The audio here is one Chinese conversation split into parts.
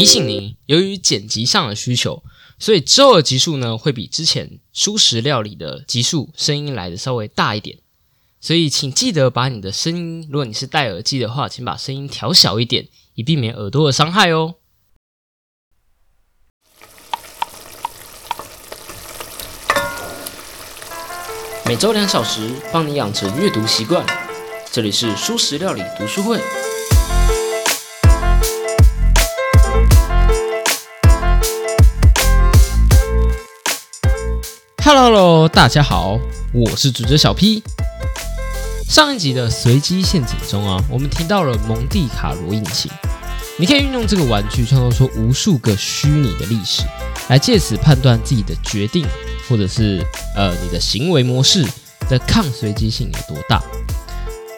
提醒您，由于剪辑上的需求，所以之后的集数呢会比之前舒适料理的集数声音来的稍微大一点。所以请记得把你的声音，如果你是戴耳机的话，请把声音调小一点，以避免耳朵的伤害哦。每周两小时，帮你养成阅读习惯。这里是舒适料理读书会。Hello，大家好，我是主角小 P。上一集的随机陷阱中啊，我们提到了蒙蒂卡罗引擎，你可以运用这个玩具创造出无数个虚拟的历史，来借此判断自己的决定或者是呃你的行为模式的抗随机性有多大。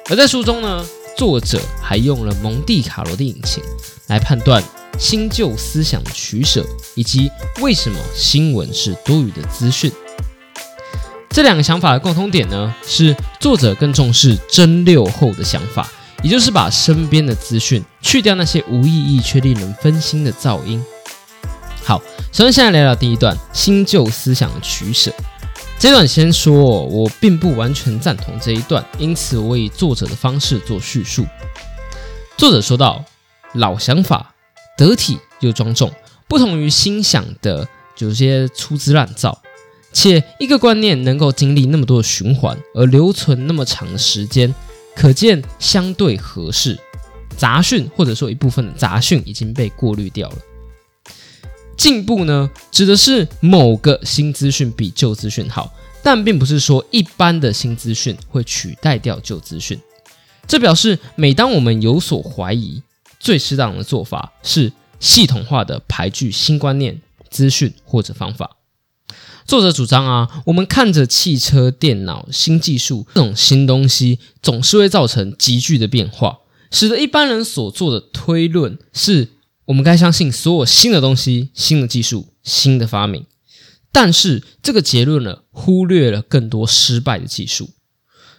而在书中呢，作者还用了蒙蒂卡罗的引擎来判断新旧思想取舍，以及为什么新闻是多余的资讯。这两个想法的共通点呢，是作者更重视蒸馏后的想法，也就是把身边的资讯去掉那些无意义却令人分心的噪音。好，首先现在聊聊第一段新旧思想的取舍。这段先说，我并不完全赞同这一段，因此我以作者的方式做叙述。作者说到，老想法得体又庄重，不同于新想的有些粗制滥造。且一个观念能够经历那么多的循环而留存那么长的时间，可见相对合适。杂讯或者说一部分的杂讯已经被过滤掉了。进步呢，指的是某个新资讯比旧资讯好，但并不是说一般的新资讯会取代掉旧资讯。这表示每当我们有所怀疑，最适当的做法是系统化的排拒新观念、资讯或者方法。作者主张啊，我们看着汽车、电脑、新技术这种新东西，总是会造成急剧的变化，使得一般人所做的推论是我们该相信所有新的东西、新的技术、新的发明。但是这个结论呢，忽略了更多失败的技术，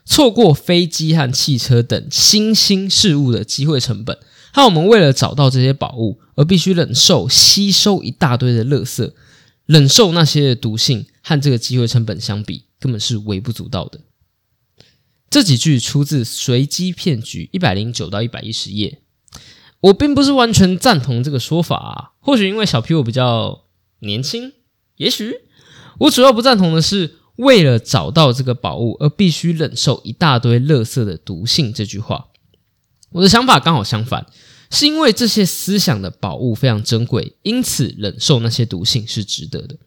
错过飞机和汽车等新兴事物的机会成本，还有我们为了找到这些宝物而必须忍受吸收一大堆的垃圾。忍受那些毒性和这个机会成本相比，根本是微不足道的。这几句出自《随机骗局》一百零九到一百一十页。我并不是完全赞同这个说法，或许因为小 P 我比较年轻，也许我主要不赞同的是为了找到这个宝物而必须忍受一大堆垃圾的毒性这句话。我的想法刚好相反。是因为这些思想的宝物非常珍贵，因此忍受那些毒性是值得的。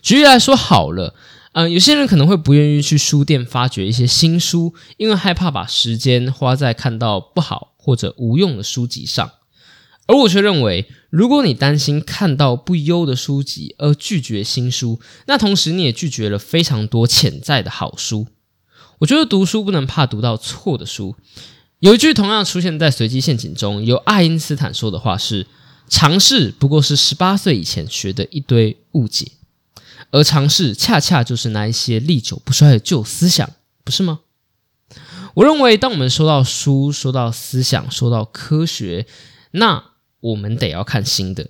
举例来说，好了，嗯，有些人可能会不愿意去书店发掘一些新书，因为害怕把时间花在看到不好或者无用的书籍上。而我却认为，如果你担心看到不优的书籍而拒绝新书，那同时你也拒绝了非常多潜在的好书。我觉得读书不能怕读到错的书。有一句同样出现在随机陷阱中，由爱因斯坦说的话是：“尝试不过是十八岁以前学的一堆误解，而尝试恰恰就是那一些历久不衰的旧思想，不是吗？”我认为，当我们说到书、说到思想、说到科学，那我们得要看新的。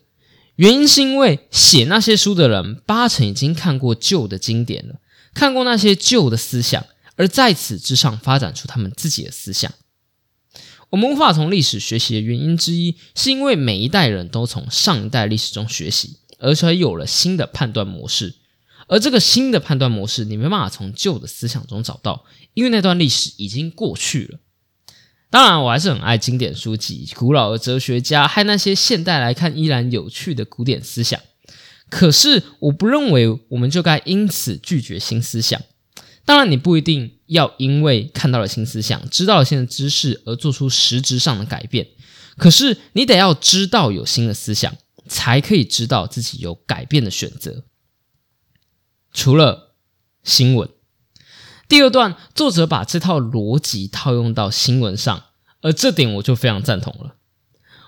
原因是因为写那些书的人八成已经看过旧的经典了，看过那些旧的思想，而在此之上发展出他们自己的思想。我们无法从历史学习的原因之一，是因为每一代人都从上一代历史中学习，而且有了新的判断模式。而这个新的判断模式，你没办法从旧的思想中找到，因为那段历史已经过去了。当然，我还是很爱经典书籍、古老的哲学家，和那些现代来看依然有趣的古典思想。可是，我不认为我们就该因此拒绝新思想。当然，你不一定要因为看到了新思想、知道了新的知识而做出实质上的改变。可是，你得要知道有新的思想，才可以知道自己有改变的选择。除了新闻，第二段作者把这套逻辑套用到新闻上，而这点我就非常赞同了。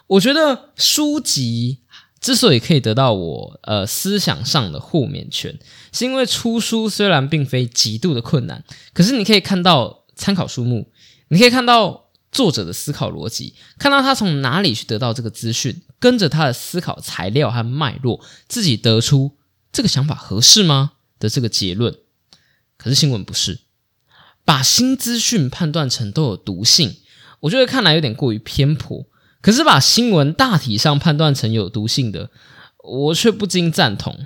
我觉得书籍。之所以可以得到我呃思想上的豁免权，是因为出书虽然并非极度的困难，可是你可以看到参考书目，你可以看到作者的思考逻辑，看到他从哪里去得到这个资讯，跟着他的思考材料和脉络，自己得出这个想法合适吗的这个结论。可是新闻不是，把新资讯判断成都有毒性，我觉得看来有点过于偏颇。可是把新闻大体上判断成有毒性的，我却不禁赞同。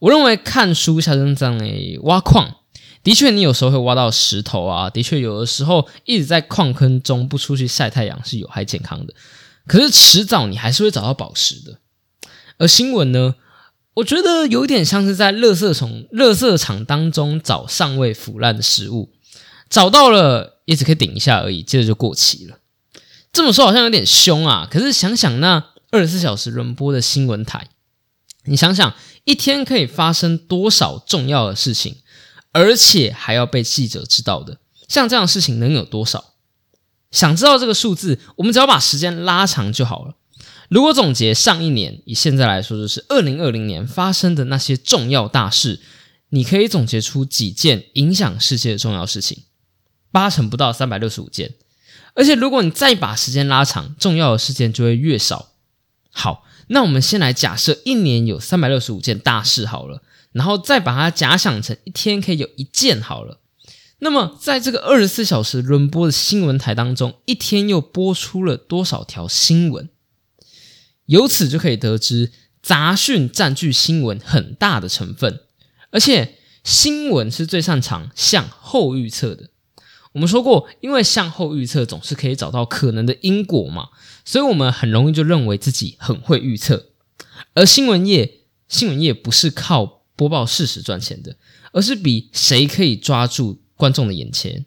我认为看书像这样诶挖矿，的确你有时候会挖到石头啊，的确有的时候一直在矿坑中不出去晒太阳是有害健康的。可是迟早你还是会找到宝石的。而新闻呢，我觉得有点像是在垃圾从垃圾场当中找尚未腐烂的食物，找到了也只可以顶一下而已，接着就过期了。这么说好像有点凶啊，可是想想那二十四小时轮播的新闻台，你想想一天可以发生多少重要的事情，而且还要被记者知道的，像这样的事情能有多少？想知道这个数字，我们只要把时间拉长就好了。如果总结上一年，以现在来说就是二零二零年发生的那些重要大事，你可以总结出几件影响世界的重要事情？八成不到三百六十五件。而且，如果你再把时间拉长，重要的事件就会越少。好，那我们先来假设一年有三百六十五件大事好了，然后再把它假想成一天可以有一件好了。那么，在这个二十四小时轮播的新闻台当中，一天又播出了多少条新闻？由此就可以得知，杂讯占据新闻很大的成分，而且新闻是最擅长向后预测的。我们说过，因为向后预测总是可以找到可能的因果嘛，所以我们很容易就认为自己很会预测。而新闻业，新闻业不是靠播报事实赚钱的，而是比谁可以抓住观众的眼前，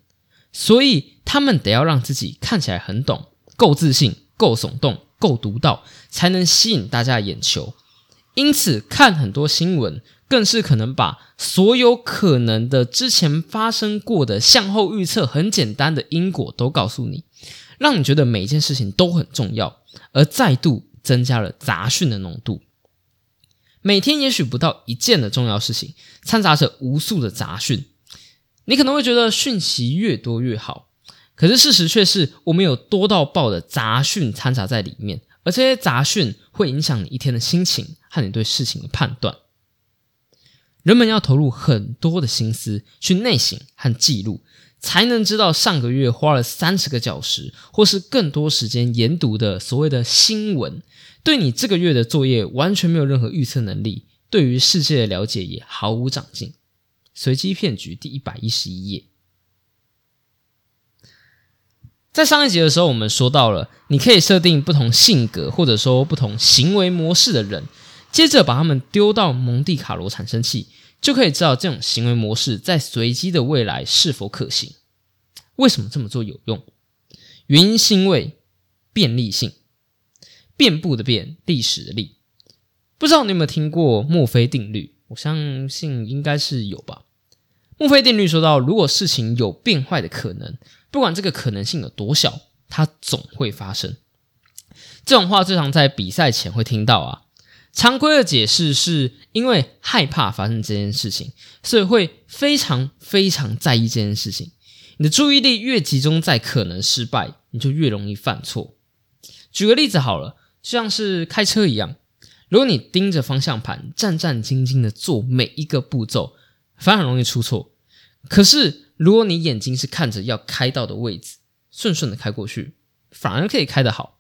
所以他们得要让自己看起来很懂，够自信，够耸动，够独到，才能吸引大家的眼球。因此，看很多新闻。更是可能把所有可能的之前发生过的向后预测很简单的因果都告诉你，让你觉得每一件事情都很重要，而再度增加了杂讯的浓度。每天也许不到一件的重要事情，掺杂着无数的杂讯。你可能会觉得讯息越多越好，可是事实却是我们有多到爆的杂讯掺杂在里面，而这些杂讯会影响你一天的心情和你对事情的判断。人们要投入很多的心思去内省和记录，才能知道上个月花了三十个小时或是更多时间研读的所谓的新闻，对你这个月的作业完全没有任何预测能力，对于世界的了解也毫无长进。随机骗局第一百一十一页，在上一集的时候，我们说到了，你可以设定不同性格或者说不同行为模式的人。接着把他们丢到蒙蒂卡罗产生器，就可以知道这种行为模式在随机的未来是否可行。为什么这么做有用？原因是因为便利性，遍布的遍，历史的历。不知道你有没有听过墨菲定律？我相信应该是有吧。墨菲定律说到，如果事情有变坏的可能，不管这个可能性有多小，它总会发生。这种话最常在比赛前会听到啊。常规的解释是因为害怕发生这件事情，所以会非常非常在意这件事情。你的注意力越集中在可能失败，你就越容易犯错。举个例子好了，就像是开车一样，如果你盯着方向盘，战战兢兢的做每一个步骤，反而容易出错。可是如果你眼睛是看着要开到的位置，顺顺的开过去，反而可以开得好。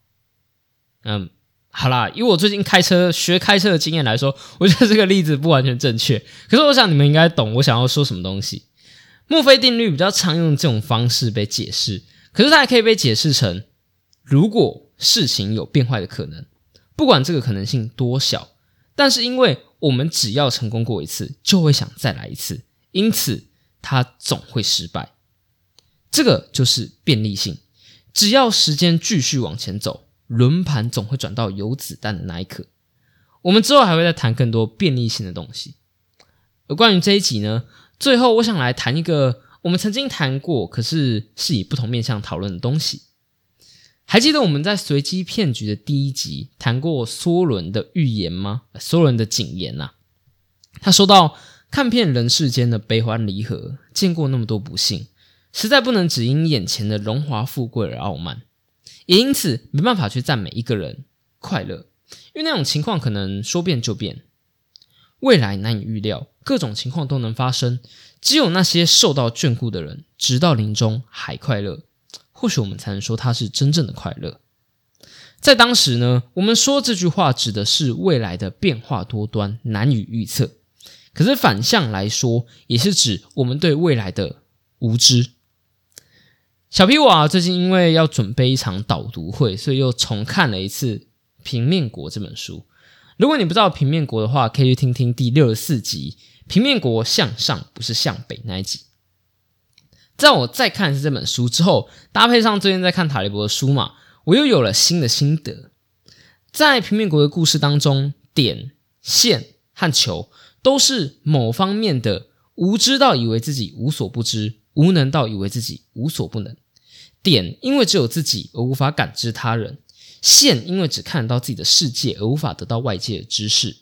嗯。好啦，以我最近开车学开车的经验来说，我觉得这个例子不完全正确。可是我想你们应该懂我想要说什么东西。墨菲定律比较常用这种方式被解释，可是它还可以被解释成：如果事情有变坏的可能，不管这个可能性多小，但是因为我们只要成功过一次，就会想再来一次，因此它总会失败。这个就是便利性，只要时间继续往前走。轮盘总会转到有子弹的那一刻。我们之后还会再谈更多便利性的东西。而关于这一集呢，最后我想来谈一个我们曾经谈过，可是是以不同面向讨论的东西。还记得我们在随机骗局的第一集谈过梭伦的预言吗？梭伦的警言呐，他说到：看遍人世间的悲欢离合，见过那么多不幸，实在不能只因眼前的荣华富贵而傲慢。也因此没办法去赞美一个人，快乐，因为那种情况可能说变就变，未来难以预料，各种情况都能发生。只有那些受到眷顾的人，直到临终还快乐，或许我们才能说他是真正的快乐。在当时呢，我们说这句话指的是未来的变化多端，难以预测。可是反向来说，也是指我们对未来的无知。小皮娃最近因为要准备一场导读会，所以又重看了一次《平面国》这本书。如果你不知道《平面国》的话，可以去听听第六十四集《平面国向上不是向北》那一集。在我再看一次这本书之后，搭配上最近在看塔利伯的书嘛。我又有了新的心得，在平面国的故事当中，点、线和球都是某方面的无知到以为自己无所不知，无能到以为自己无所不能。点因为只有自己而无法感知他人，线因为只看得到自己的世界而无法得到外界的知识。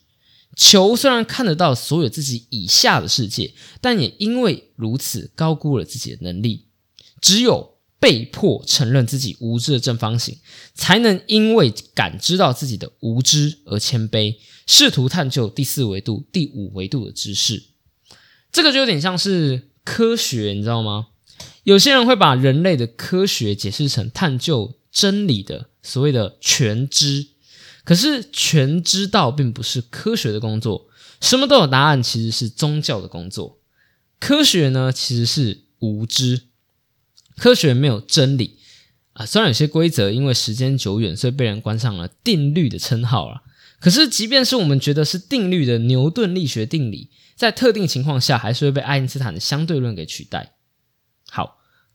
球虽然看得到所有自己以下的世界，但也因为如此高估了自己的能力。只有。被迫承认自己无知的正方形，才能因为感知到自己的无知而谦卑，试图探究第四维度、第五维度的知识。这个就有点像是科学，你知道吗？有些人会把人类的科学解释成探究真理的所谓的全知，可是全知道并不是科学的工作。什么都有答案，其实是宗教的工作。科学呢，其实是无知。科学没有真理啊，虽然有些规则因为时间久远，所以被人冠上了定律的称号了。可是，即便是我们觉得是定律的牛顿力学定理，在特定情况下，还是会被爱因斯坦的相对论给取代。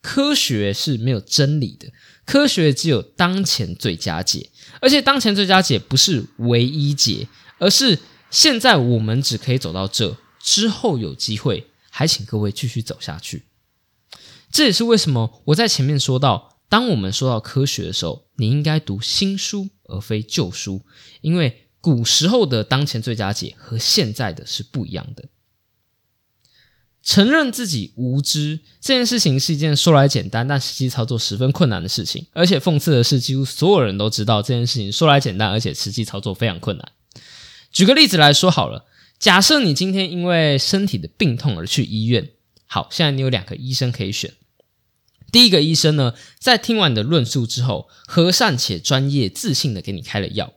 科学是没有真理的，科学只有当前最佳解，而且当前最佳解不是唯一解，而是现在我们只可以走到这，之后有机会，还请各位继续走下去。这也是为什么我在前面说到，当我们说到科学的时候，你应该读新书而非旧书，因为古时候的当前最佳解和现在的是不一样的。承认自己无知这件事情是一件说来简单，但实际操作十分困难的事情。而且讽刺的是，几乎所有人都知道这件事情说来简单，而且实际操作非常困难。举个例子来说好了，假设你今天因为身体的病痛而去医院，好，现在你有两个医生可以选。第一个医生呢，在听完你的论述之后，和善且专业、自信的给你开了药。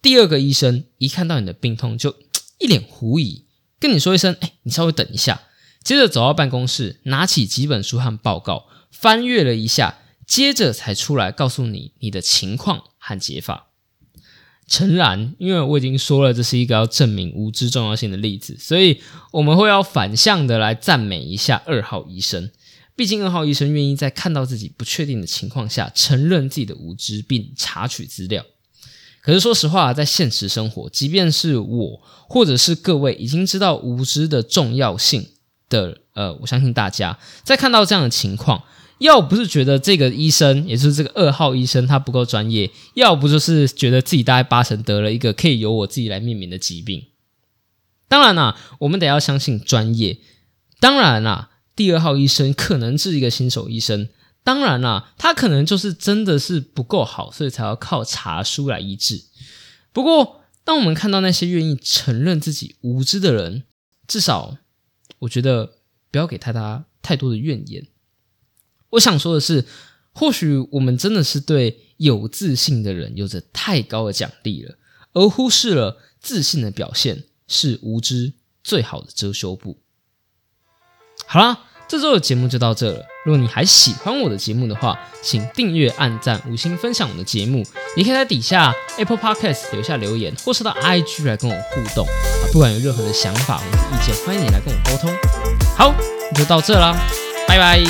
第二个医生一看到你的病痛，就一脸狐疑，跟你说一声：“哎，你稍微等一下。”接着走到办公室，拿起几本书和报告，翻阅了一下，接着才出来告诉你你的情况和解法。诚然，因为我已经说了，这是一个要证明无知重要性的例子，所以我们会要反向的来赞美一下二号医生。毕竟二号医生愿意在看到自己不确定的情况下承认自己的无知，并查取资料。可是说实话，在现实生活，即便是我或者是各位已经知道无知的重要性的，呃，我相信大家在看到这样的情况，要不是觉得这个医生，也就是这个二号医生他不够专业，要不就是觉得自己大概八成得了一个可以由我自己来命名的疾病。当然啦，我们得要相信专业。当然啦。第二号医生可能是一个新手医生，当然啦，他可能就是真的是不够好，所以才要靠查书来医治。不过，当我们看到那些愿意承认自己无知的人，至少我觉得不要给太大太多的怨言。我想说的是，或许我们真的是对有自信的人有着太高的奖励了，而忽视了自信的表现是无知最好的遮羞布。好啦，这周的节目就到这了。如果你还喜欢我的节目的话，请订阅、按赞、五星分享我的节目。也可以在底下 Apple Podcast 留下留言，或是到 IG 来跟我互动。不管有任何的想法或者意见，欢迎你来跟我沟通。好，就到这啦，拜拜。